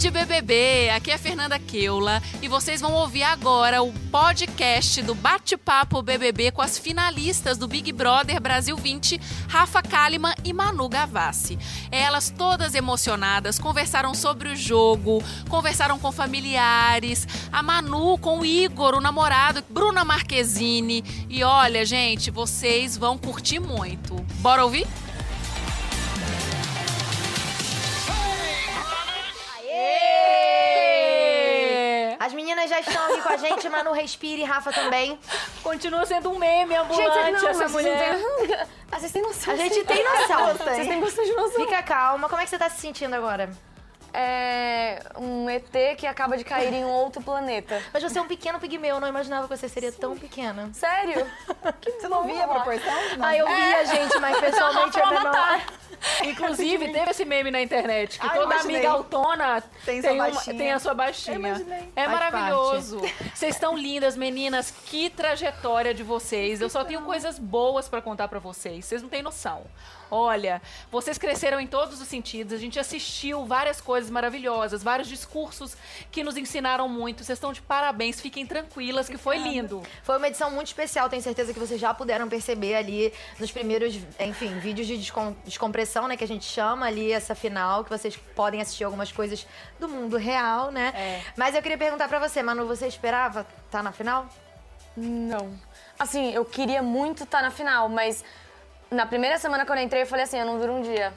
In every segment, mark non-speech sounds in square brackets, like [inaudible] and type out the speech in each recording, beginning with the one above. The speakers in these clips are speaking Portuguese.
Rede BBB, aqui é Fernanda Keula e vocês vão ouvir agora o podcast do Bate-Papo BBB com as finalistas do Big Brother Brasil 20, Rafa Kalimann e Manu Gavassi. Elas todas emocionadas conversaram sobre o jogo, conversaram com familiares, a Manu com o Igor, o namorado, Bruna Marquezine. E olha, gente, vocês vão curtir muito. Bora ouvir? As meninas já estão aqui com a gente, [laughs] Manu Respire, Rafa também. Continua sendo um meme ambulante Gente, não, essa mulher. Vocês, têm... ah, vocês têm noção. A gente tem noção. Vocês têm bastante noção. Fica calma. Como é que você tá se sentindo agora? É um ET que acaba de cair em um outro planeta. Mas você é um pequeno pigmeu, eu não imaginava que você seria tão pequena. Sério? [laughs] Que Você não via a proporção? Não. Ah, eu via, gente, mas [laughs] pessoalmente é menor. [laughs] Inclusive, teve esse meme na internet que Ah, toda imaginei. amiga autona Tem sua uma- tem a sua baixinha. É Faz maravilhoso. Vocês estão lindas, meninas. Que trajetória de vocês. Eu só tenho coisas boas pra contar pra vocês. Vocês não têm noção. Olha, vocês cresceram em todos os sentidos. A gente assistiu várias coisas maravilhosas, vários discursos que nos ensinaram muito. Vocês estão de parabéns. Fiquem tranquilas que foi lindo. Foi uma edição muito especial, tenho certeza que vocês já puderam perceber ali nos primeiros, enfim, vídeos de descom- descompressão, né, que a gente chama ali essa final, que vocês podem assistir algumas coisas do mundo real, né? É. Mas eu queria perguntar pra você, Manu, você esperava estar na final? Não. Assim, eu queria muito estar na final, mas na primeira semana que eu entrei, eu falei assim, eu não duro um dia.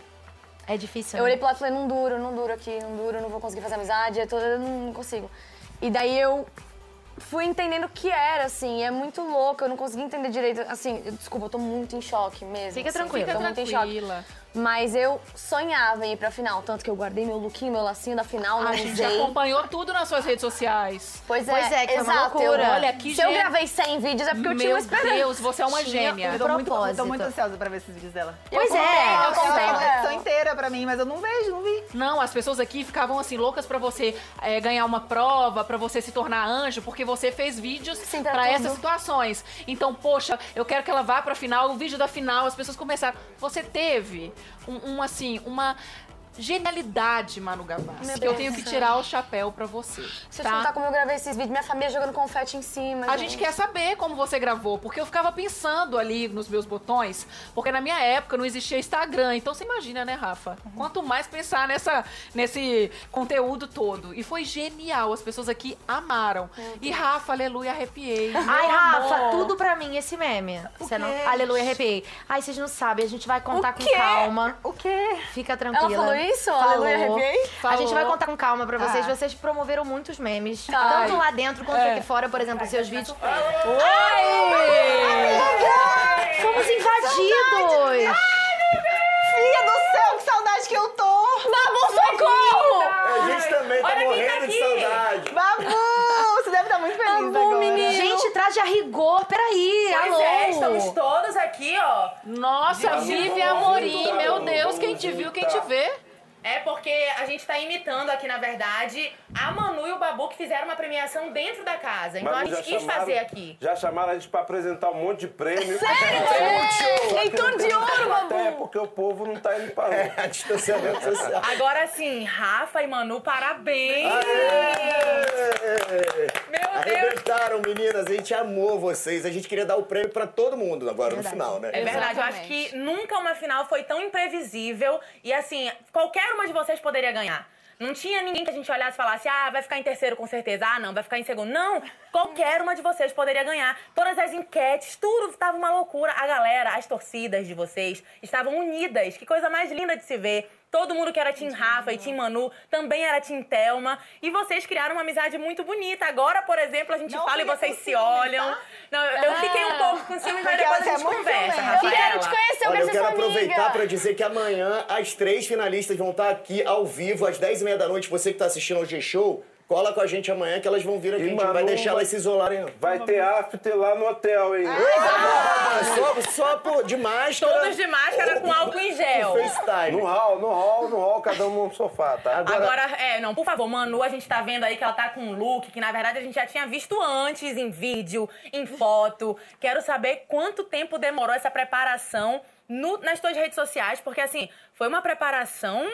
É difícil, Eu né? olhei pro lado e falei, não duro, não duro aqui, não duro, não vou conseguir fazer amizade, eu, tô, eu não consigo. E daí eu fui entendendo o que era, assim, é muito louco, eu não consegui entender direito, assim, eu- desculpa, eu tô muito em choque mesmo. Fica assim, tranquila. eu tô muito em choque. Tranquila. Mas eu sonhava em ir pra final, tanto que eu guardei meu lookinho, meu lacinho da final, não A gente usei. acompanhou tudo nas suas redes sociais. Pois é, Pois é, que foi uma exato. loucura. Olha, que Se eu gravei 100 vídeos é porque eu tinha Meu uma esperança. Deus, você é uma Tinha gênia. um Eu tô muito, eu tô muito ansiosa pra ver esses vídeos dela. Pois Eu é, comprei, eu eu Ela comprei. fala a edição inteira pra mim, mas eu não vejo, não vi. Não, as pessoas aqui ficavam assim loucas pra você é, ganhar uma prova, pra você se tornar anjo, porque você fez vídeos Sim, pra pra tudo. essas situações. Então, poxa, eu quero que ela vá pra final, o vídeo da final, as pessoas começaram. Você teve um, um, assim, uma genialidade, Manu Gavassi, que eu tenho que tirar o chapéu pra você. Se eu tá? contar como eu gravei esses vídeos, minha família jogando confete em cima. A gente quer saber como você gravou, porque eu ficava pensando ali nos meus botões, porque na minha época não existia Instagram, então você imagina, né, Rafa? Quanto mais pensar nessa, nesse conteúdo todo. E foi genial, as pessoas aqui amaram. E Rafa, aleluia, arrepiei. Ai, Rafa, amor. tudo pra mim esse meme. Você não... Aleluia, arrepiei. Ai, vocês não sabem, a gente vai contar O com quê? calma. O quê? Fica tranquila. falou isso? Falou. Aleluia, arrepiei? A gente Falou. vai contar com calma pra vocês. Tá. Vocês promoveram muitos memes. Ai. Tanto lá dentro quanto É. aqui fora, por exemplo, seus vídeos. Oi! Fomos invadidos! Filha do céu, que saudade que eu tô! Babu, socorro! A gente também tá morrendo de saudade. Babu! Você deve estar muito feliz Babu, agora. menino. Gente, traje a rigor. Peraí, Pois alô. é, estamos todos aqui, ó. Nossa, Vivi Amorim, meu Deus, quem te viu, quem te vê. É porque a gente tá imitando aqui, na verdade, a Manu e o Babu que fizeram uma premiação dentro da casa. Então Mas a gente quis chamaram- fazer aqui. Já chamaram a gente pra apresentar um monte de prêmio. Leitor de ouro, Babu. É, porque o povo não tá indo pra lá. [laughs] Distanciamento social. Agora sim, Rafa e Manu, parabéns! Meu Deus! Arrebentaram, meninas. A gente amou vocês. A gente queria dar o prêmio pra todo mundo agora no final, né? É verdade, eu acho Exatamente. que nunca uma final foi tão imprevisível e assim, qualquer uma de vocês poderia ganhar. Não tinha ninguém que a gente olhasse e falasse, ah, vai ficar em terceiro com certeza, ah, não, vai ficar em segundo. Não, qualquer uma de vocês poderia ganhar. Todas as enquetes, tudo estava uma loucura. A galera, as torcidas de vocês estavam unidas. Que coisa mais linda de se ver. Todo mundo que era Tim Rafa e Tim Manu também era Tim Thelma. E vocês criaram uma amizade muito bonita. Agora, por exemplo, a gente Não fala e vocês se olham. tá? Não, eu, eu fiquei um pouco com ciúmes, mas depois a é gente muito conversa. Eu Rafaela. quero te conhecer, eu Olha, quero eu quero aproveitar amiga. pra dizer que amanhã as três finalistas vão estar aqui ao vivo às 10h30 da noite. Você que tá assistindo ao G-Show, cola com a gente amanhã que elas vão vir aqui. E a gente não vai Manu deixar vai- elas se isolarem, não. Vai ter after lá no hotel, hein? Só, só por, de máscara. Todos de máscara com álcool em gel. FaceTime. No hall, no hall, no hall, cada um no sofá, tá? Agora, é, não, por favor, Manu, a gente tá vendo aí que ela tá com um look que na verdade a gente já tinha visto antes em vídeo, em foto. Quero saber quanto tempo demorou essa preparação no- nas tuas redes sociais, porque assim, foi uma preparação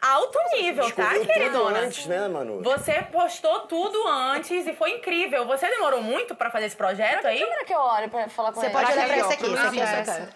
alto nível, tá, queridona? antes, né, Manu? Você postou tudo antes e foi incrível. Você demorou muito pra fazer esse projeto aí? Câmera que eu olho pra falar com Você ele. pode olhar pra Aqui, esse aqui, esse aqui é essa.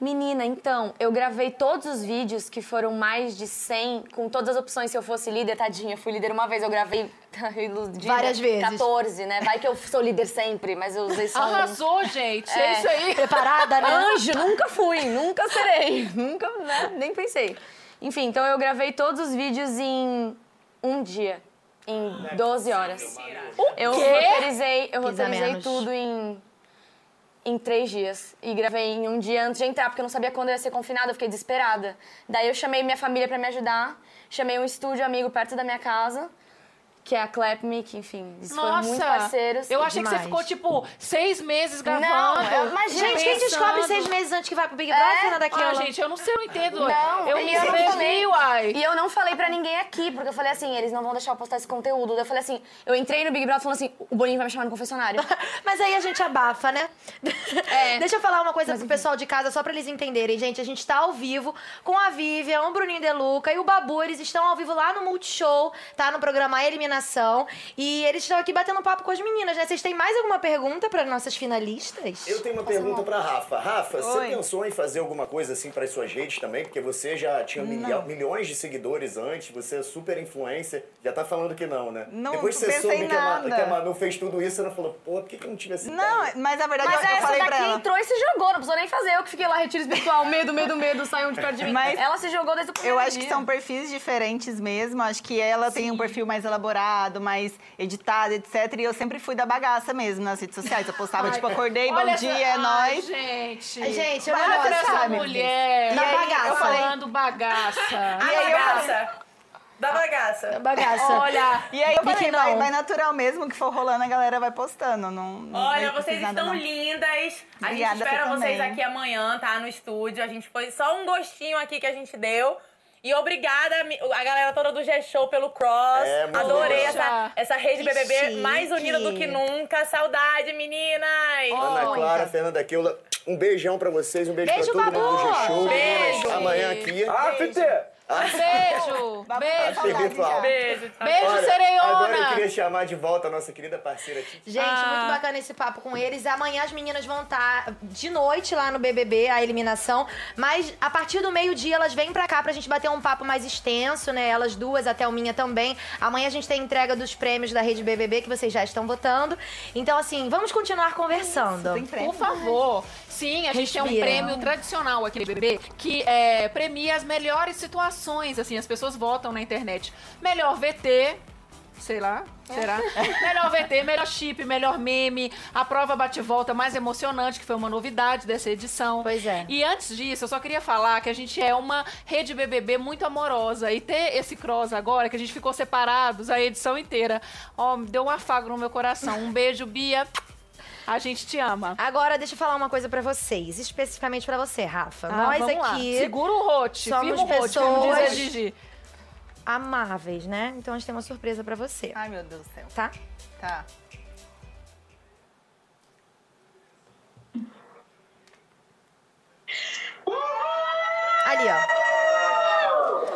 Menina, então, eu gravei todos os vídeos que foram mais de 100, com todas as opções se eu fosse líder, tadinha. Fui líder uma vez, eu gravei [laughs] iludida, Várias vezes. 14, né? Vai que eu sou líder sempre, mas eu usei só um. Arrasou, gente. É, isso aí. Preparada, né? Anjo, nunca fui, nunca serei. [laughs] Nunca, né? Nem pensei. Enfim, então eu gravei todos os vídeos em um dia. Em 12 horas. Eu roteirizei, eu roteirizei tudo em, em três dias. E gravei em um dia antes de entrar, porque eu não sabia quando eu ia ser confinada, eu fiquei desesperada. Daí eu chamei minha família pra me ajudar, chamei um estúdio amigo perto da minha casa, que é a Clap Me, que enfim, eles foram Nossa, muito parceiros. eu achei que você Demais. ficou, tipo, seis meses gravando. Não, mas, Gente, quem pensando. descobre seis meses antes que vai pro Big Brother, É? Fernanda Ah, gente, eu não sei, eu não entendo. Não, eu me eu inscrevi, falei. uai. E eu não falei pra ninguém aqui, porque eu falei assim, eles não vão deixar eu postar esse conteúdo. Daí Eu falei assim, eu entrei no Big Brother falando assim, o Boninho vai me chamar no confessionário. [laughs] Mas aí a gente abafa, né? É. [laughs] Deixa eu falar uma coisa pro pessoal de casa, só pra eles entenderem. Gente, a gente tá ao vivo com a Vivian, o Bruninho Deluca e o Babu. Eles estão ao vivo lá no Multishow, tá? No programa Eliminação. E eles estão aqui batendo papo com as meninas, né? Vocês têm mais alguma pergunta para nossas finalistas? Eu tenho uma pergunta pra Rafa. Rafa, você Oi. pensou em fazer alguma coisa assim para suas redes também? Porque você já tinha milha- milhões de seguidores antes, você é super influencer. Já tá falando que não, né? Não Depois que você soube que a, que a Manu fez tudo isso, você não falou, pô, por que, que eu não tive essa Não, ideia? mas na verdade Mas eu, eu essa falei pra ela. entrou e se jogou, não precisou nem fazer. Eu que fiquei lá, retiro espiritual, medo, medo, medo, saiam de perto de mim. Mas Ela se jogou desde o primeiro Eu acho dia. que são perfis diferentes mesmo. Acho que ela tem um perfil mais elaborado, mais editado, etc. E eu sempre fui da bagaça mesmo nas redes sociais. Eu postava, tipo, acordei, bom Olha dia, essa- é Ai, nóis. gente. Gente, eu não essa sabe? mulher. E aí, bagaça. Eu falando bagaça. A aí eu bagaça. Da bagaça. Bagaça. Olha, E aí eu falei, que vai, vai natural mesmo, que for rolando, a galera vai postando. Não, não Olha, vocês estão não. lindas. A Obrigada, gente espera você vocês também. aqui amanhã, tá? No estúdio. A gente foi só um gostinho aqui que a gente deu. E obrigada a galera toda do G-Show pelo Cross. É, muito Adorei essa, essa rede Que BBB chique. mais unida do que nunca. Saudade, meninas! Ana Muita. Clara, Fernanda Keula, um beijão pra vocês, um beijo, Beijo, pra todo mundo do Babu! G-Show. Beijo. Amanhã aqui. Ah, FT! Beijo. Beijo. Beijo. tchau. Beijo, Olha, sereiona. Agora eu queria chamar de volta a nossa querida parceira Titi. Gente, Ah. muito bacana esse papo com eles. Amanhã as meninas vão estar de noite lá no BBB, a eliminação. Mas a partir do meio-dia elas vêm pra cá pra gente bater um papo mais extenso, né? Elas duas, até o Minha também. Amanhã a gente tem entrega dos prêmios da Rede BBB que vocês já estão votando. Então, assim, vamos continuar conversando. Tem prêmio. Por favor. Sim, a gente tem um prêmio tradicional aqui no BBB que é, premia as melhores situações. Assim, as pessoas votam na internet. Melhor VT. Sei lá, será? [laughs] melhor VT, melhor chip, melhor meme, a prova bate-volta mais emocionante, que foi uma novidade dessa edição. Pois é. E antes disso, eu só queria falar que a gente é uma rede BBB muito amorosa. E ter esse cross agora, que a gente ficou separados a edição inteira, ó, me deu um afago no meu coração. Um beijo, Bia. A gente te ama. Agora, deixa eu falar uma coisa pra vocês, especificamente pra você, Rafa. Ah, Nós vamos lá. aqui, Segura o rote, somos firma o rote, como diz a pessoas- Gigi. amáveis, né? Então a gente tem uma surpresa pra você, Ai, meu Deus do céu. tá? Tá. Ali, ó.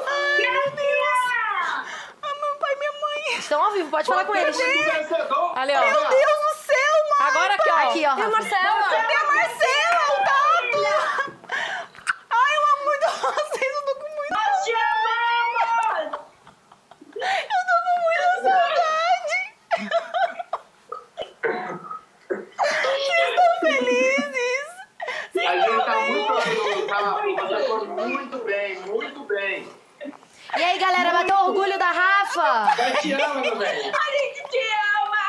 Ai, meu Deus! Ah, meu pai minha mãe. Estão ao vivo, pode falar com eles. Ali, ó. Meu Deus! Agora aqui, ó. Aqui, ó. E a. Marcela? Cadê a Marcela? O Tato! Ai, eu amo muito vocês, eu tô com muito... Nós te amamos! Eu tô com muita saudade! Vocês estão felizes? A gente tá muito orgulhoso, tá? Você foi muito bem, muito bem. E aí, galera, bateu orgulho da Rafa? Vai te amo, meu velho. A gente te ama!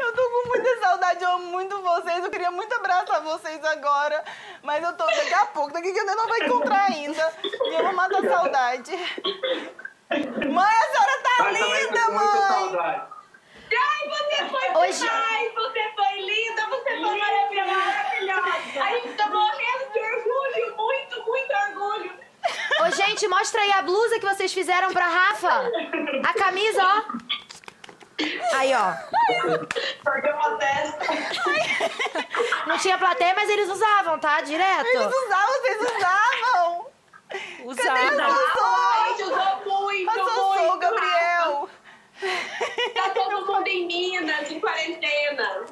Eu tô com muita saudade, eu amo muito vocês. Eu queria muito abraçar vocês agora. Mas eu tô daqui a pouco, daqui que eu não vou encontrar ainda. E eu vou matar a saudade. Mãe, a senhora tá Mas também linda, com muita mãe! saudade. Ai, você foi Hoje- demais, você foi linda, você foi maravilhosa. A gente tá morrendo de orgulho, muito, muito orgulho. Ô, gente, mostra aí a blusa que vocês fizeram pra Rafa. A camisa, ó. Aí, ó. Porque uma testa. Não tinha plateia, mas eles usavam, tá? Direto. Eles usavam, vocês usavam. Usada. Ai, usou muito, A Sossô, muito. Gabriel. Tá todo mundo em Minas, em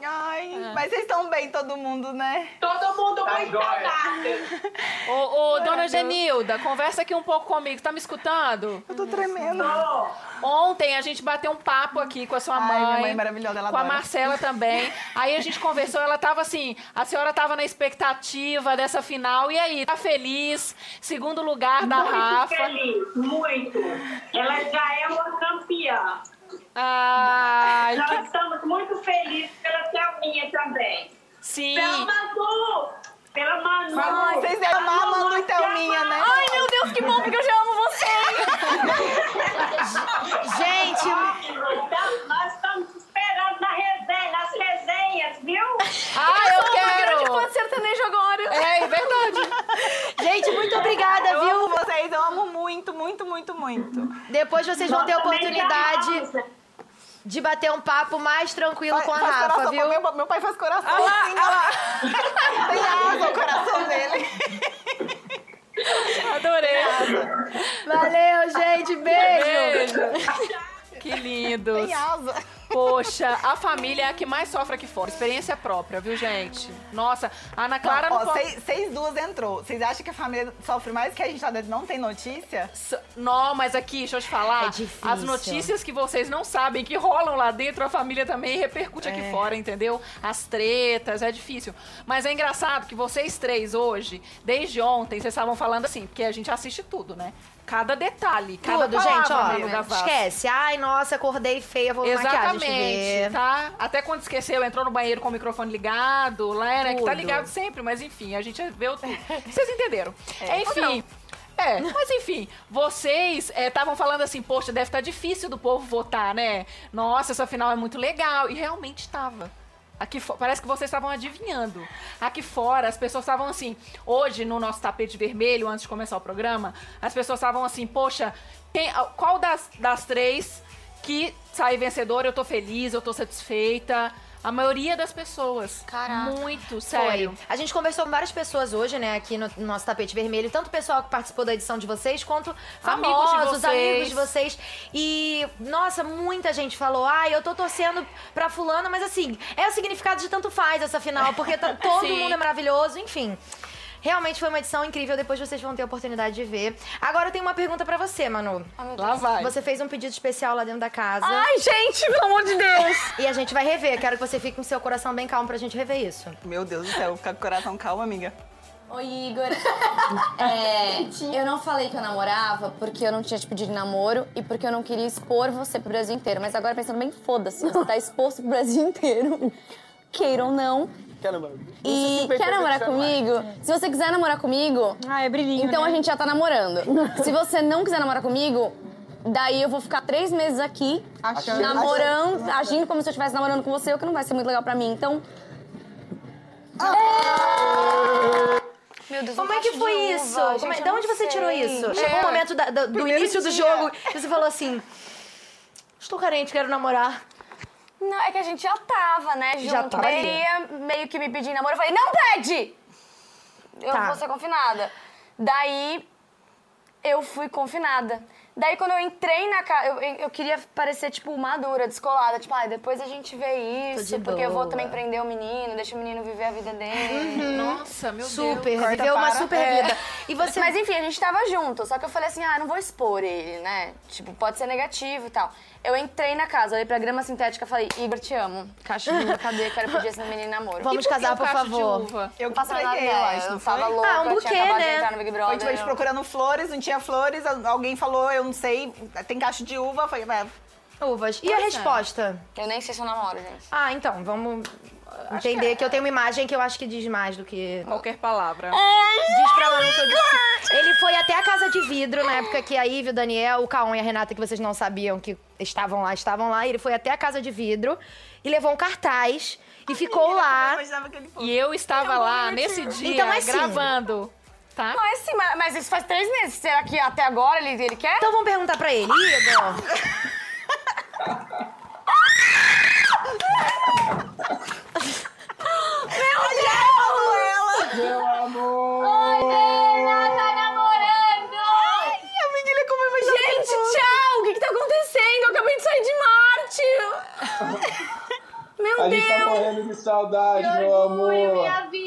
Ai, mas vocês estão bem, todo mundo, né? Todo mundo Tá muito saudável. Ô, ô, dona Genilda, conversa aqui um pouco comigo. Tá me escutando? Eu tô tremendo. Ontem a gente bateu um papo aqui com a sua Ai, mãe. minha mãe é maravilhosa, ela Com a adora. Marcela também. Aí a gente conversou, ela tava assim, a senhora tava na expectativa dessa final. E aí, tá feliz? Segundo lugar da muito Rafa. feliz, muito. Ela já é uma campeã. Ai, Nós que... estamos muito felizes pela Thelminha também. Sim. Pela Manu! Pela Manu! Ai, vocês devem amar a Manu e Thelminha, né? Ai, meu Deus, que bom, porque eu já amo vocês. [laughs] Gente, Então, nós estamos esperando na resenha, nas resenhas, viu? Ah, eu Porque eu quero! de sertanejo agora. É, verdade. gente, muito obrigada, Eu amo viu? vocês, eu amo muito, muito, muito, muito. Depois vocês vão ter a Nós oportunidade amamos. De bater um papo mais tranquilo com a Rafa, coração, viu? Meu, meu pai faz coração. assim, ó. [laughs] Tem asa o coração dele. Adorei. Valeu, gente. Beijo. Beijo. Que [laughs] lindos. Tem asa. Poxa, a família é a que mais sofre aqui fora. Experiência própria, viu, gente? Nossa, a Ana Clara Ó, não pode... seis, seis duas entrou. Vocês acham que a família sofre mais que a gente tá dentro? Não tem notícia? S- Não, mas aqui, deixa eu te falar. É difícil. As notícias que vocês não sabem que rolam lá dentro, a família também repercute aqui fora, entendeu? As tretas, é difícil. Mas é engraçado que vocês três hoje, desde ontem, vocês estavam falando assim, porque a gente assiste tudo, né? Cada detalhe, cada Tudo, palavra gente, ó. Esquece. Ai, nossa, acordei feia, vou Exatamente, vê. tá? Até quando esqueceu, entrou no banheiro com o microfone ligado, lá, né? Que tá ligado sempre, mas enfim, a gente vê o. Vocês entenderam. [laughs] enfim. É, mas enfim, vocês estavam falando assim, poxa, deve estar difícil do povo votar, né? Nossa, essa final é muito legal. E realmente estava. Aqui parece que vocês estavam adivinhando. Aqui fora, as pessoas estavam assim. Hoje, no nosso tapete vermelho, antes de começar o programa, as pessoas estavam assim, poxa, qual das, das três que sai vencedora, eu tô feliz, eu tô satisfeita. A maioria das pessoas. Caraca. Muito, sério. Foi. A gente conversou com várias pessoas hoje, né, aqui no, no nosso tapete vermelho, tanto o pessoal que participou da edição de vocês, quanto Amigos de famosos, vocês. amigos de vocês. E, nossa, muita gente falou, ai, eu tô torcendo pra fulano, mas assim, é o significado de tanto faz essa final, porque tá- [laughs] todo Sim. mundo é maravilhoso, enfim. Realmente foi uma edição incrível, depois vocês vão ter a oportunidade de ver. Agora eu tenho uma pergunta pra você, Manu. Lá vai. Você fez um pedido especial lá dentro da casa. Ai, gente, pelo amor de Deus. [laughs] E a gente vai rever. Quero que você fique com seu coração bem calmo pra gente rever isso. Meu Deus do céu, fica com o coração calmo, amiga. Oi, Igor. [laughs] É, eu não falei que eu namorava porque eu não tinha te pedido namoro e porque eu não queria expor você pro Brasil inteiro. Mas agora pensando bem, foda-se, você tá exposto pro Brasil inteiro. Queira ou não. Quer namorar? E quer namorar comigo? Se você quiser namorar comigo, Ah, é brilhinho, então né? a gente já tá namorando. [laughs] Se você não quiser namorar comigo, daí eu vou ficar três meses aqui Achando- namorando, agindo como se eu estivesse namorando com você, o que não vai ser muito legal pra mim. Então. Meu Deus, Como é que foi isso? Como é- de onde você tirou isso? É. Chegou o momento da- da- do Primeiro início do dia. jogo e você falou assim: Estou carente, quero namorar. Não, é que a gente já tava, né, junto. Já tava ali. ele meio que me pedir namoro. Eu falei, não pede! Eu Tá. vou ser confinada. Daí eu fui confinada. Daí quando eu entrei na casa, eu, eu queria parecer, tipo, madura, descolada. Tipo, ai, depois a gente vê isso, de porque eu vou boa. também prender o menino, deixa o menino viver a vida dele. Nossa, meu Deus. super, viveu uma super É. vida. E você. Mas enfim, a gente tava junto, só que eu falei assim, ah, não vou expor ele, né? Tipo, pode ser negativo e tal. Eu entrei na casa, olhei pra grama sintética e falei, Igor, te amo. Caixa de uva, cadê? Quero pedir esse menino namoro. Vamos E casar, por favor. Eu passava nada, entreguei, eu acho, não eu tava foi? louca, Ah, um tinha buquê, acabado né? de entrar no Big Brother. Foi tipo, a gente procurando flores, não tinha flores, alguém falou, eu não sei, tem cacho de uva, foi, é, Uvas. E a resposta? Eu nem sei se eu namoro, gente. Ah, então, vamos entender que, eu tenho uma imagem que eu acho que diz mais do que. Qualquer palavra. Diz pra Manu que eu disse. Ele foi até a casa de vidro na época que a Ivy, o Daniel, o Caon e a Renata, que vocês não sabiam que estavam lá, estavam lá. Ele foi até a casa de vidro e levou um cartaz e ficou lá. que. E eu estava lá nesse dia Então, assim- gravando, tá? Mas é sim, mas, mas isso faz três meses. Será que até agora ele, ele quer? Então vamos perguntar pra ele, Igor. Meu Deus! Meu amor! Oi, ela tá namorando! Ai, a menina é como eu imaginei. Gente, tchau! O que que tá acontecendo? Eu acabei de sair de Marte! [laughs] Meu a Deus! gente tá morrendo de saudade, meu amor! Minha vida.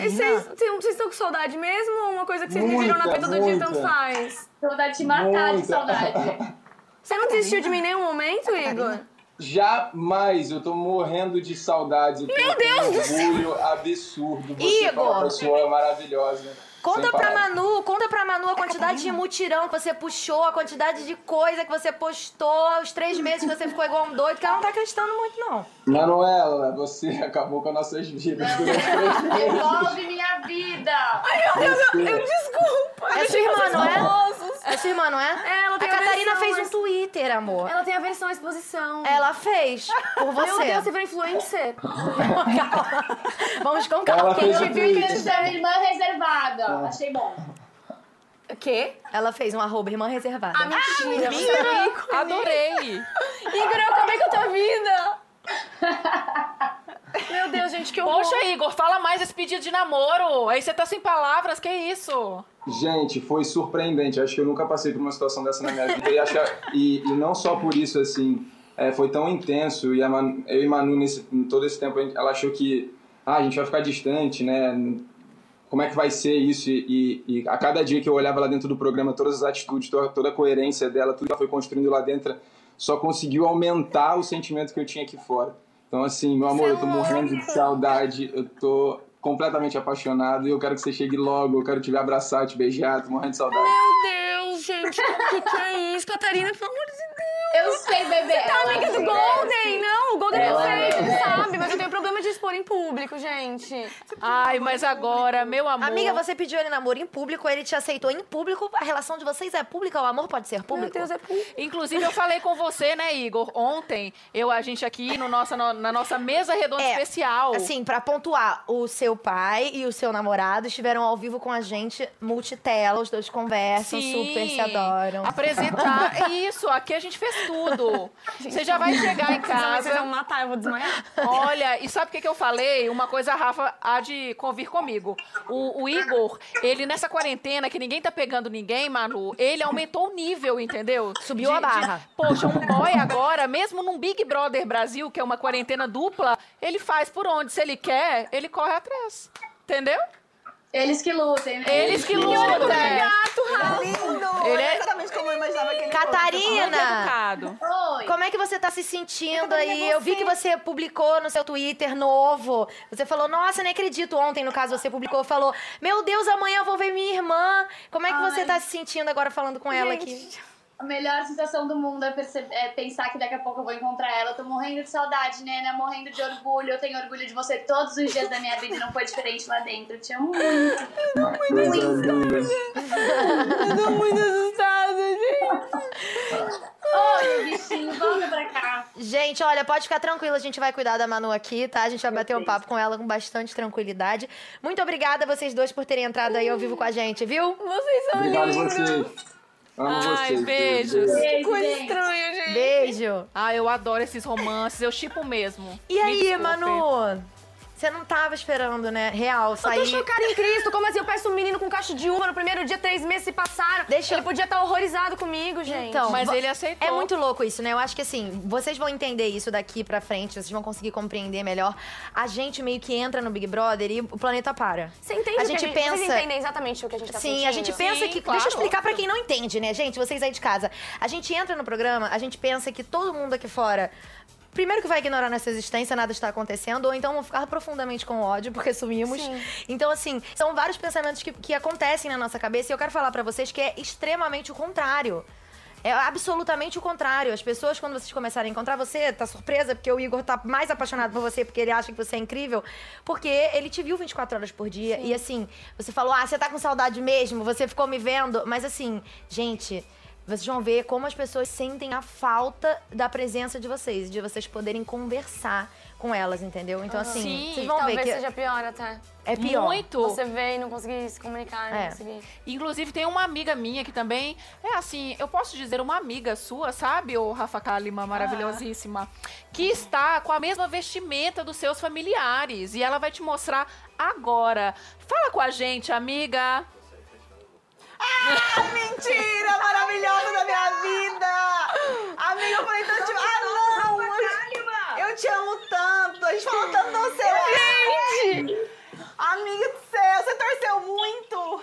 Vocês estão com saudade mesmo ou uma coisa que vocês me viram na vida todo dia tanto muita. faz? Saudade de matar de saudade. [laughs] Você não desistiu de mim em nenhum momento, Igor? Jamais, eu tô morrendo de saudades. Meu Deus do um orgulho absurdo. Você Igor! é uma pessoa maravilhosa. Conta Sem pra. Manu, conta pra Manu a quantidade de mutirão que você puxou, a quantidade de coisa que você postou, os três meses que você ficou igual um doido, que ela não tá acreditando muito, não. Manuela, você acabou com as nossas vidas durante três meses. Devolve minha vida. Você- Desculpa. É sua irmã, não é? É sua irmã, não é? É, ela tem a a Catarina versão, fez um Twitter, amor. Ela tem a versão à exposição. Ela fez, por você. Meu Deus, você virou influencer. [laughs] Vamos com Ela calma. Quem fez te um viu e é minha irmã reservada. Achei bom. O quê? Ela fez um arroba irmã reservada. Ah, mentira. É rico. Adorei. Igor, eu acabei com a tua vida. [laughs] Gente, que horror. Poxa, Igor, fala mais esse pedido de namoro. Aí você tá sem palavras, que isso? Gente, foi surpreendente. Acho que eu nunca passei por uma situação dessa na minha vida. E, acho, e, e não só por isso, assim, é, foi tão intenso. E a Manu- eu e Manu, nesse, em todo esse tempo, a gente- ela achou que ah, a gente vai ficar distante, né? Como é que vai ser isso? E, e- e a cada dia que eu olhava lá dentro do programa, todas as atitudes, toda, toda a coerência dela, tudo que ela foi construindo lá dentro, só conseguiu aumentar o sentimento que eu tinha aqui fora. Então, assim, meu amor, eu tô morrendo de saudade, eu tô completamente apaixonado e eu quero que você chegue logo, eu quero te ver abraçar, te beijar, tô morrendo de saudade. Meu Deus, gente, o que, que é isso? Catarina, pelo amor de Deus. Eu sei, bebê. Tá amiga do Golden? Não, o Golden é perfeito, sabe, mas eu tenho problema de expor em público, gente. Ai, mas agora, meu amor. Amiga, você pediu ele namoro em público, ele te aceitou em público, a relação de vocês é pública, o amor pode ser público? Meu Deus, é público. Inclusive, eu falei com você, né, Igor? Ontem, eu, a gente aqui no nossa, no- na nossa mesa redonda É, especial. Assim, pra pontuar, o seu pai e o seu namorado estiveram ao vivo com a gente, multitela, os dois conversam, Sim, super se adoram. Apresentar. [laughs] Isso, aqui a gente fez tudo. [laughs] Você já vai chegar em Vocês casa. vão matar, eu vou desmaiar. Olha, e sabe o que, que eu falei? Uma coisa a Rafa há de convir comigo. O, o Igor, ele nessa quarentena, que ninguém tá pegando ninguém, Manu, ele aumentou o nível, entendeu? Subiu a barra. poxa, um boy agora, mesmo num Big Brother Brasil, que é uma quarentena dupla, ele faz por onde? Se ele quer, ele corre atrás. Entendeu? Eles que lutem. né? Eles que lutam. é. Lindo! Ele é- exatamente como eu imaginava que ele Catarina! educado. Oi. Como é que você tá se sentindo aí? Eu vi que você publicou no seu Twitter novo. Você falou, nossa, nem acredito. Ontem, no caso, você publicou, falou, meu Deus, amanhã eu vou ver minha irmã. Como é que você Ai. tá se sentindo agora falando com ela aqui? A melhor sensação do mundo é, é pensar que daqui a pouco eu vou encontrar ela. Eu tô morrendo de saudade, né? né? Morrendo de orgulho. Eu tenho orgulho de você todos os dias da minha vida e não foi diferente lá dentro. Eu te amo muito. Coisa linda. Eu tô muito assustada, gente. Oi, bichinho, volta pra cá. Gente, olha, pode ficar tranquila, a gente vai cuidar da Manu aqui, tá? A gente vai bater um papo com ela com bastante tranquilidade. Muito obrigada a vocês dois por terem entrado aí ao vivo com a gente, viu? Vocês são Obrigado lindos. vocês. Amo Ai, vocês. beijos. Beijo, Coisa gente. estranha, gente. Beijo. Ah, eu adoro esses romances, eu chipo mesmo. E Me aí, desculpe. Manu? Você não tava esperando, né? Real, Eu tô sair. chocada em Cristo. Como assim? Eu peço um menino com caixa de uva no primeiro dia, três meses se passaram. Deixa eu- Ele podia estar horrorizado comigo, gente. Então, Mas ele aceitou. É muito louco isso, né? Eu acho que assim, vocês vão entender isso daqui pra frente, vocês vão conseguir compreender melhor. A gente meio que entra no Big Brother e o planeta para. Você entende A gente que pensa- Vocês entendem exatamente o que a gente tá Sim, sentindo? a gente pensa Sim, que. claro, deixa eu explicar pra quem não entende, né, gente? Vocês aí de casa. A gente entra no programa, a gente pensa que todo mundo aqui fora. Primeiro que vai ignorar nossa existência, nada está acontecendo, ou então vão ficar profundamente com ódio, porque sumimos. Sim. Então, assim, são vários pensamentos que, que acontecem na nossa cabeça e eu quero falar pra vocês que é extremamente o contrário. É absolutamente o contrário. As pessoas, quando vocês começarem a encontrar você, tá surpresa porque o Igor tá mais apaixonado por você porque ele acha que você é incrível. Porque ele te viu 24 horas por dia. E assim, você falou, ah, você tá com saudade mesmo, você ficou me vendo. Mas assim, gente. Vocês vão ver como as pessoas sentem a falta da presença de vocês, de vocês poderem conversar com elas, entendeu? Então, assim, Sim, vocês vão Talvez ver que seja pior até. é pior. Muito. Você vê e não conseguir se comunicar, não É. conseguir. Inclusive, tem uma amiga minha que também é assim, eu posso dizer uma amiga sua, sabe, ô Rafa Kalima, maravilhosíssima, que está com a mesma vestimenta dos seus familiares e ela vai te mostrar agora. Fala com a gente, amiga. Ah, mentira maravilhosa da minha vida! Amiga, eu falei tanto. Ah, não! Eu, te amo tanto! A gente falou tanto do seu Gente! Amiga do céu, você torceu muito!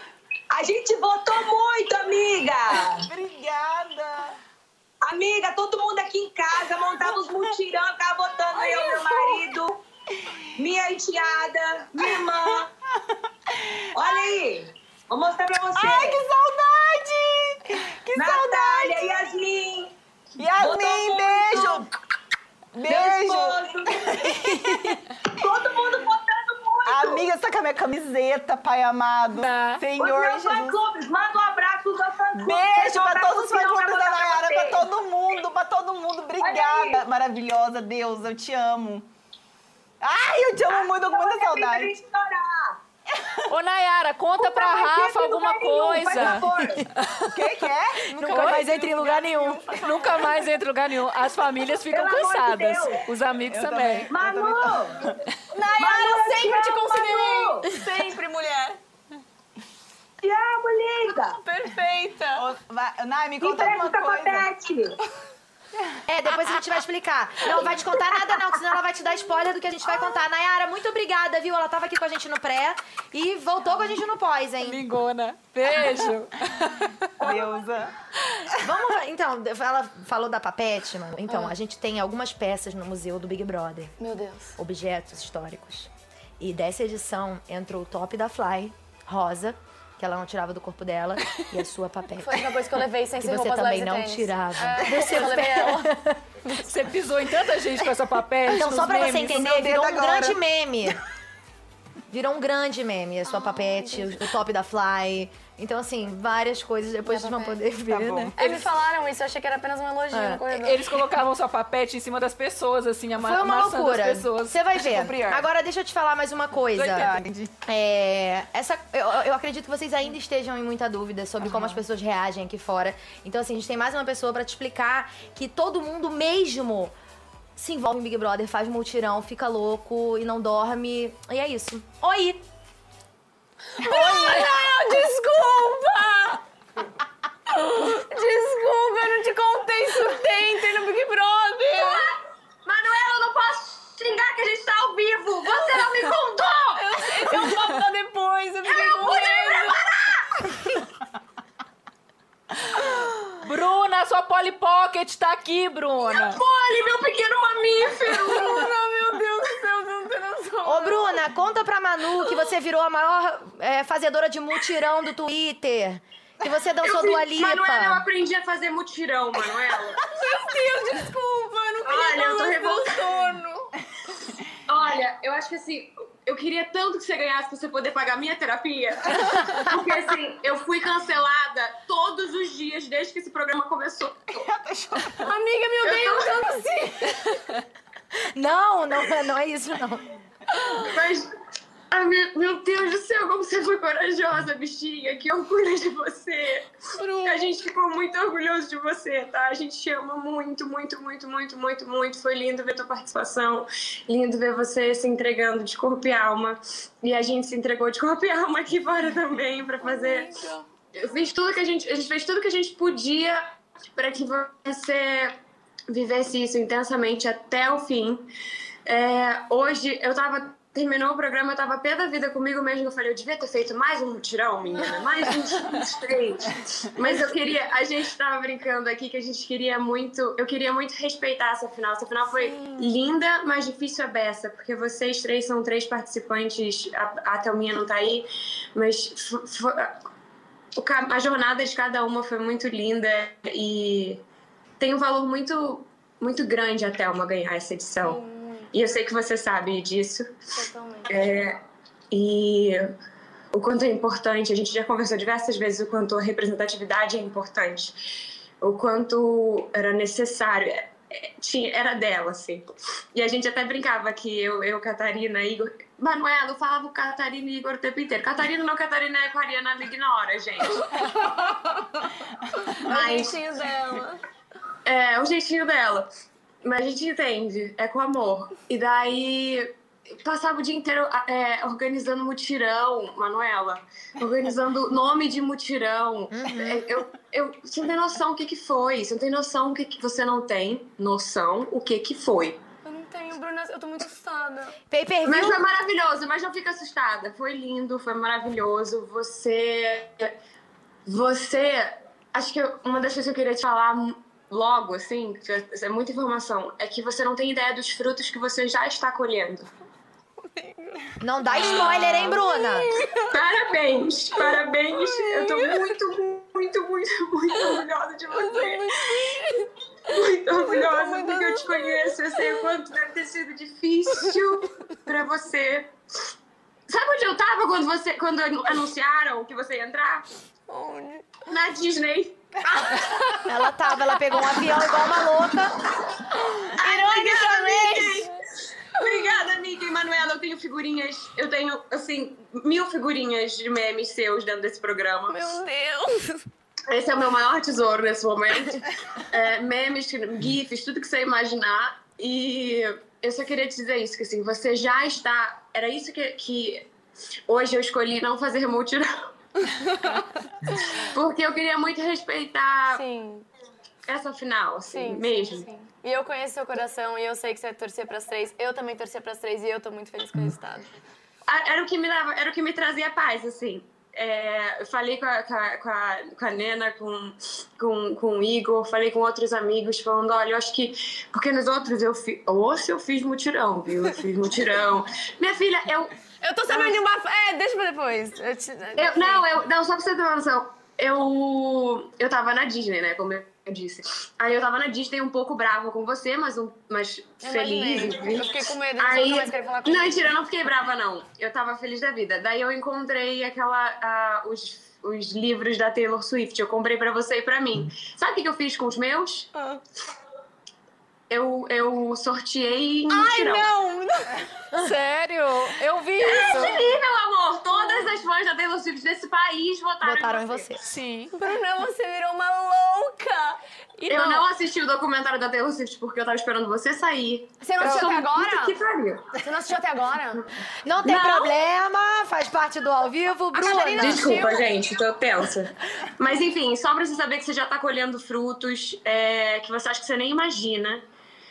A gente votou muito, amiga! Obrigada! Amiga, todo mundo aqui em casa montava os mutirão, ficava votando aí eu, meu marido, minha enteada, minha irmã. Olha aí! Vou mostrar pra você. Ai, que saudade! Que Natália, saudade! Yasmin. Yasmin, beijo! Beijo! [laughs] Todo mundo votando muito. Amiga, você tá com a minha camiseta, pai amado. Os Senhor meus Jesus. manda um abraço pros meus fã-clubes. Beijo Um pra todos os fã-clubes da Nayara, pra vocês. todo mundo, pra todo mundo. Obrigada, maravilhosa, Deus, eu te amo. Ai, eu te amo muito, com muita saudade. Ô, Nayara, conta pra Rafa alguma coisa. O [laughs] que que é? Nunca mais entra em lugar nenhum. Nunca mais entra em lugar nenhum. As famílias ficam Pelo de cansadas. Deus. Os amigos Eu também. também. Manu! Nayara, Manu, sempre te. Manu. Sempre, mulher. Te amo, linda! Perfeita. Ô, Nay, me conta essa coisa. papete. É, depois a gente vai explicar. Não vai te contar nada, não, senão ela vai te dar spoiler do que a gente vai contar. Nayara, muito obrigada, viu? Ela tava aqui com a gente no pré e voltou com a gente no pós, hein? Lingona. Beijo. [laughs] Deusa. Vamos, então, ela falou da papete, mano. Então, a gente tem algumas peças no museu do Big Brother. Meu Deus. Objetos históricos. E dessa edição entrou o top da Fly, rosa, que ela não tirava do corpo dela, e a sua papete. [laughs] Foi uma coisa que eu levei sem que ser você também não tênis. tirava. É, ela. [laughs] Você pisou em tanta gente com essa papel. Então, só pra você entender, virou um agora. grande meme. Virou um grande meme, a sua papete, o, o top da Fly. Então, assim, várias coisas depois vocês vão poder ver, bom. né? É, me falaram isso, eu achei que era apenas um elogio É. no corredor. Eles colocavam sua papete em cima das pessoas, assim, ama- Foi uma amassando loucura. pessoas. Você vai ver. Agora, deixa eu te falar mais uma coisa. Verdade. É, essa, eu, eu acredito que vocês ainda estejam em muita dúvida sobre como as pessoas reagem aqui fora. Então, assim, a gente tem mais uma pessoa pra te explicar que todo mundo mesmo se envolve em Big Brother, faz multirão, fica louco e não dorme. E é isso. Oi! Não, desculpa! Desculpa, eu não te contei isso dentro no Big Brother! Manuela, eu não posso xingar que a gente tá ao vivo! Você não me contou! É um papo pra depois, eu fiquei com medo. Bruna, sua Polly Pocket tá aqui, Bruna. Polly, meu pequeno mamífero! [laughs] Bruna, meu Deus do céu, você não tem noção! Ô, Bruna, conta pra Manu que você virou a maior é, fazedora de mutirão do Twitter. Que você dançou Dua Lipa. Manuela, eu aprendi a fazer mutirão, Manuela. [laughs] Meu Deus, desculpa, eu não queria Olha, eu tô revoltando. Olha, eu acho que assim, eu queria tanto que você ganhasse pra você poder pagar minha terapia. [laughs] Porque assim, eu fui cancelada todos os dias desde que esse programa começou. [laughs] Amiga, meu Deus, eu não sei. Não, não, não é isso, não. Mas, ai, meu, Deus do céu, como você foi corajosa, bichinha. Que orgulho de você. A gente ficou muito orgulhoso de você, tá? A gente te ama muito, muito, muito, muito, muito, muito. Foi lindo ver tua participação. Lindo ver você se entregando de corpo e alma. E a gente se entregou de corpo e alma aqui fora também pra fazer. Eu fiz tudo que a gente, a gente fez tudo que a gente podia para que você vivesse isso intensamente até o fim. É, hoje eu tava terminou o programa, eu tava pé da vida comigo mesmo. Eu falei, eu devia ter feito mais um mutirão, menina, mais uns, uns três. Mas eu queria, a gente tava brincando aqui que a gente queria muito, eu queria muito respeitar essa final. Essa final foi linda, mas difícil a beça, porque vocês três são três participantes, a, a Thelminha não tá aí, mas a jornada de cada uma foi muito linda e tem um valor muito, muito grande a Thelma ganhar essa edição. E eu sei que você sabe disso. Totalmente. É, e o quanto é importante, a gente já conversou diversas vezes o quanto a representatividade é importante, o quanto era necessário, é, é, tinha, era dela, assim. E a gente até brincava que eu, eu Catarina, Igor. Manuela, eu falava o Catarina e Igor o tempo inteiro. Catarina não, Catarina é aquariana, me ignora, gente. [laughs] O jeitinho dela. É, o jeitinho dela. Mas a gente entende, é com amor. E daí passava o dia inteiro é, organizando mutirão, Manuela. Organizando nome de mutirão. É, Eu, eu, você não tem noção o que, que foi. Você não tem noção o que, que você não tem noção o que, que foi. Eu não tenho, Bruna, eu tô muito assustada. Pay per Mas view. foi maravilhoso, mas não fica assustada. Foi lindo, foi maravilhoso. Você Você. Acho que uma das coisas que eu queria te falar logo, assim, que é muita informação, é que você não tem ideia dos frutos que você já está colhendo. Não dá spoiler, hein, Bruna? Parabéns, parabéns. Eu tô muito, muito, muito, muito orgulhosa de você. Muito orgulhosa porque eu te conheço. Eu sei o quanto deve ter sido difícil pra você. Sabe onde eu tava quando, você, quando anunciaram que você ia entrar? Onde? Na Disney. Ela tava, ela pegou um avião igual uma louca. Ironicamente! Obrigada, Mickey Manuela. Eu tenho figurinhas, eu tenho, assim, mil figurinhas de memes seus dentro desse programa. Meu Deus! Esse é o meu maior tesouro nesse momento. [laughs] É, memes, GIFs, tudo que você imaginar. E eu só queria te dizer isso, que assim, você já está. Era isso que, que hoje eu escolhi não fazer mutirão. [laughs] Porque eu queria muito respeitar Sim. essa final, assim, Sim, mesmo. sim, sim. E eu conheço seu coração e eu sei que você vai torcer pras três. Eu também torcer pras três e eu tô muito feliz com o resultado. Era o que me dava, era o que me trazia paz, assim. É, eu falei com a, com, a, com, a, com a Nena, com, com, com o Igor, falei com outros amigos, falando, olha, eu acho que. Porque nos outros eu fiz. Ou se eu fiz mutirão, viu? Eu fiz mutirão. Minha filha, eu. Eu tô sabendo de um bafo. É, deixa pra depois. Eu te- Eu, não, eu, não, só pra você ter uma noção. Eu, eu tava na Disney, né? Como eu disse. Aí eu tava na Disney um pouco brava com você, mas, um, mas Eu feliz. imaginei. Eu fiquei com medo de Aí, mais querer falar não, comigo. mentira, eu não fiquei brava, não. Eu tava feliz da vida. Daí eu encontrei aquela. ah, os, os livros da Taylor Swift. Eu comprei pra você e pra mim. Sabe o que, que eu fiz com os meus? Ah. Eu, eu sorteei Ai, mutirão. não! Sério? Eu vi isso. nível, amor! Todas as fãs da Taylor Swift desse país votaram, Votaram em em você. você. Sim. Bruna, você virou uma louca! E Eu não assisti o documentário da Taylor Swift porque eu tava esperando você sair. Você não Eu assistiu sou até agora? Que pariu. Você não assistiu até agora? Não tem Não. problema, faz parte do ao vivo, Bruna. Desculpa, gente, tô tensa. Mas enfim, só pra você saber que você já tá colhendo frutos é, que você acha que você nem imagina.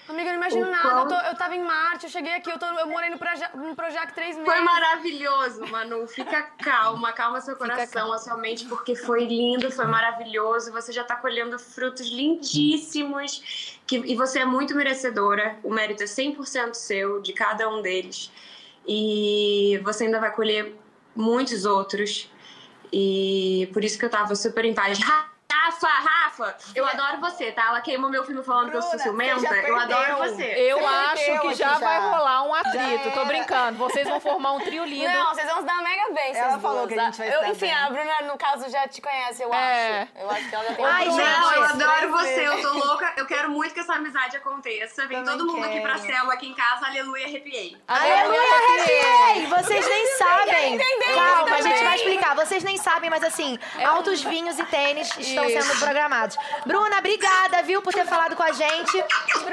Amiga, eu não imagino O nada. quão- Eu, tô- eu tava em Marte, eu cheguei aqui, eu, tô, eu morei no, Proja, no Projac três meses. Foi maravilhoso, Manu. Fica calma, calma seu coração, a sua mente, porque foi lindo, foi maravilhoso. Você já tá colhendo frutos lindíssimos. Que, e você é muito merecedora. O mérito é 100% seu, de cada um deles. E você ainda vai colher muitos outros. E por isso que eu tava super em paz. [laughs] Rafa, Rafa, eu adoro você, tá? Ela queimou meu filme falando que eu sou Bruna, ciumenta. Eu adoro você. Eu Você acho que já já. vai rolar um atrito. Tô brincando. Vocês vão formar um trio lindo. Não, vocês vão se dar mega bem, Ela vocês falou duas, que a gente vai se eu, dar Enfim, bem. a Bruna, no caso, já te conhece, eu É. acho. Eu acho que ela já tem Ai, um gente, Não, eu adoro você, eu tô louca. Eu quero muito que essa amizade aconteça. Vem Também todo mundo aqui pra quero. célula aqui em casa, aleluia, arrepiei. Aleluia, arrepiei! Vocês nem sabem. Calma, a gente vai explicar. Vocês nem sabem, mas assim, altos vinhos e tênis estão. Sendo programados. Bruna, obrigada, viu, por ter falado com a gente.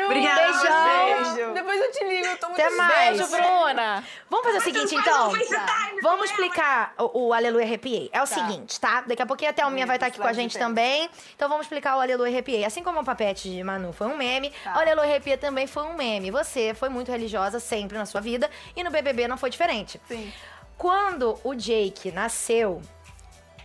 Obrigada a Beijão. vocês. Depois eu te ligo, eu tô muito Até mais. Beijo, Bruna. Vamos fazer o seguinte, então. Vamos explicar o, o Aleluia Arrepiei. É o seguinte, tá? Daqui a pouquinho a minha vai estar aqui com a gente também. Então vamos explicar o Aleluia Arrepiei. Assim como o papete de Manu foi um meme, o Aleluia Arrepiei também foi um meme. Você foi muito religiosa sempre na sua vida e no BBB não foi diferente. Sim. Quando o Jake nasceu,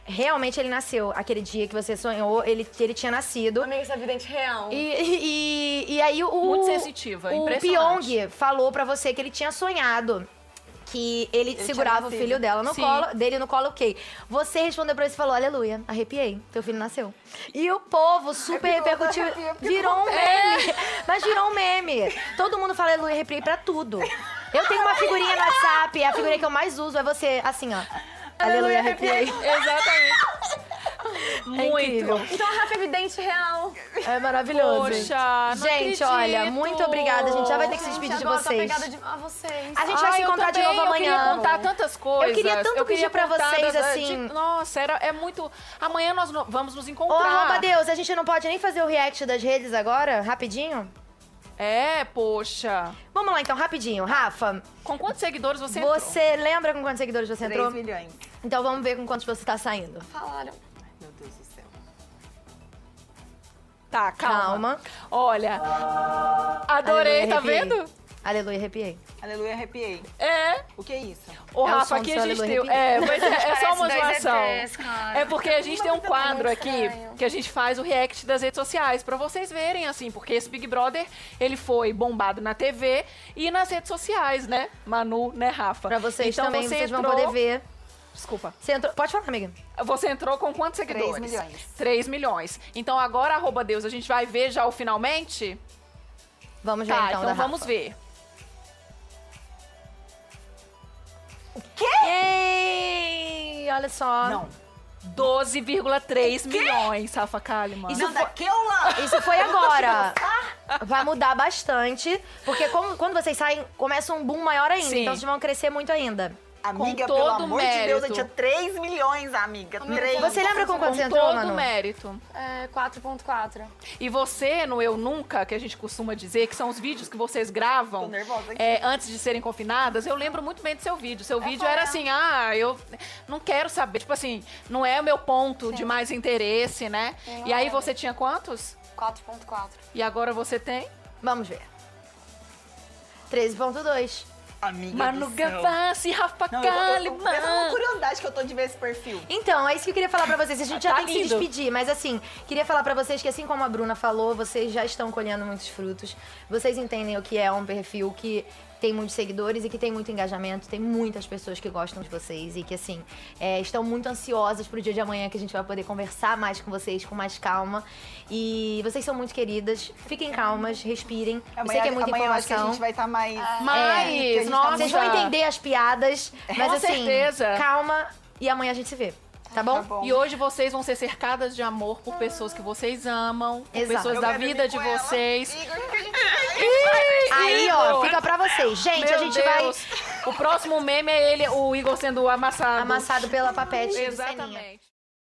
realmente ele nasceu. Aquele dia que você sonhou, ele, ele tinha nascido. Amiga, essa vidente real. E, e, e aí o. Muito sensitiva, O impressionante. Pyong falou pra você que ele tinha sonhado. Que ele, segurava o filho dela no Sim. colo, dele no colo, ok. Você respondeu pra ele e falou: Aleluia, arrepiei, teu filho nasceu. E o povo super repercutiu. Virou um meme. [laughs] Mas virou um meme. Todo mundo fala aleluia, arrepiei pra tudo. Eu tenho uma figurinha no WhatsApp, a figurinha que eu mais uso é você, assim, ó. Aleluia, arrepiei. [laughs] Exatamente. Muito. incrível. Então a Rafa é vidente real. É maravilhoso. Poxa, Gente, olha, muito obrigada. A gente já vai ter que se despedir de eu vocês. de- a vocês. A gente vai Ai, se eu encontrar de novo Eu queria amanhã. contar tantas coisas. queria tanto pedir pra vocês, das- assim- de- Nossa, era, é muito... Amanhã nós vamos nos Ô, encontrar. arroba Deus, a gente não pode nem fazer o react das redes agora? Rapidinho? É, poxa. Vamos lá então, rapidinho. Rafa, Com quantos seguidores você entrou? você lembra com quantos seguidores você 3 entrou? milhões. Então vamos ver com quantos você tá saindo. Falaram. Meu Deus do céu. Tá, calma. Calma. Olha. Adorei, Aleluia, tá vendo? Aleluia, arrepiei. Aleluia, arrepiei. É. O que é isso? Ô, É o Rafa, som do aqui a gente tem. É, mas é, é só uma dois zoação. ETs. É porque a gente tem um quadro aqui estranho. que a gente faz o react das redes sociais, pra vocês verem, assim, porque esse Big Brother, ele foi bombado na TV e nas redes sociais, né? Manu, né, Rafa? Pra vocês então, também, você vocês vão entrou- poder ver. Desculpa. Você entrou... Pode falar, amiga. Você entrou com quantos seguidores? milhões. 3 milhões. Então agora, arroba Deus, a gente vai ver já o finalmente? Vamos ver Tá, então, então da vamos Rafa. ver. Yay! Olha só. Não. 12,3 milhões, Rafa Kalimann. Isso foi- daquela... Isso foi agora. [laughs] Vai mudar bastante, porque como- quando vocês saem, começa um boom maior ainda. Sim. Então vocês vão crescer muito ainda. Amiga, Com pelo todo amor de Deus, mérito. eu tinha 3 milhões, amiga. 3. Você lembra com quanto Com você entrou, todo Manu? mérito. É, 4.4. E você, no Eu Nunca, que a gente costuma dizer, que são os vídeos que vocês gravam Tô nervosa é, antes de serem confinadas, eu lembro muito bem do seu vídeo. Seu vídeo era assim, ah, eu não quero saber. Tipo assim, não é o meu ponto de mais interesse, né? Sim, e aí é. você tinha quantos? 4.4. E agora você tem? Vamos ver. 13.2. Amiga Manu. Gavassi, Rafa Não, Kalimann. essa é uma curiosidade que eu tô de ver esse perfil. Então, é isso que eu queria falar pra vocês. A gente já Tá tem que se lindo. despedir, mas assim, queria falar pra vocês que assim como a Bruna falou, vocês já estão colhendo muitos frutos. Vocês entendem o que é um perfil que tem muitos seguidores e que tem muito engajamento, tem muitas pessoas que gostam de vocês e que assim, é, estão muito ansiosas pro dia de amanhã que a gente vai poder conversar mais com vocês com mais calma. E vocês são muito queridas. Fiquem calmas, respirem. eu sei que é muita amanhã eu acho que a informação. gente vai estar mais... Mais, É, porque a gente tá nossa. muito- Vocês vão entender as piadas, mas Com assim, certeza. calma e amanhã a gente se vê. Tá bom? Tá bom. E hoje vocês vão ser cercadas de amor por pessoas que vocês amam, por Exato. pessoas Eu da vida de vocês. Vai- Aí, ó, fica pra vocês. Gente, Meu a gente Deus. O próximo meme é ele, o Igor sendo vai amassado. amassado pela papete. Exatamente.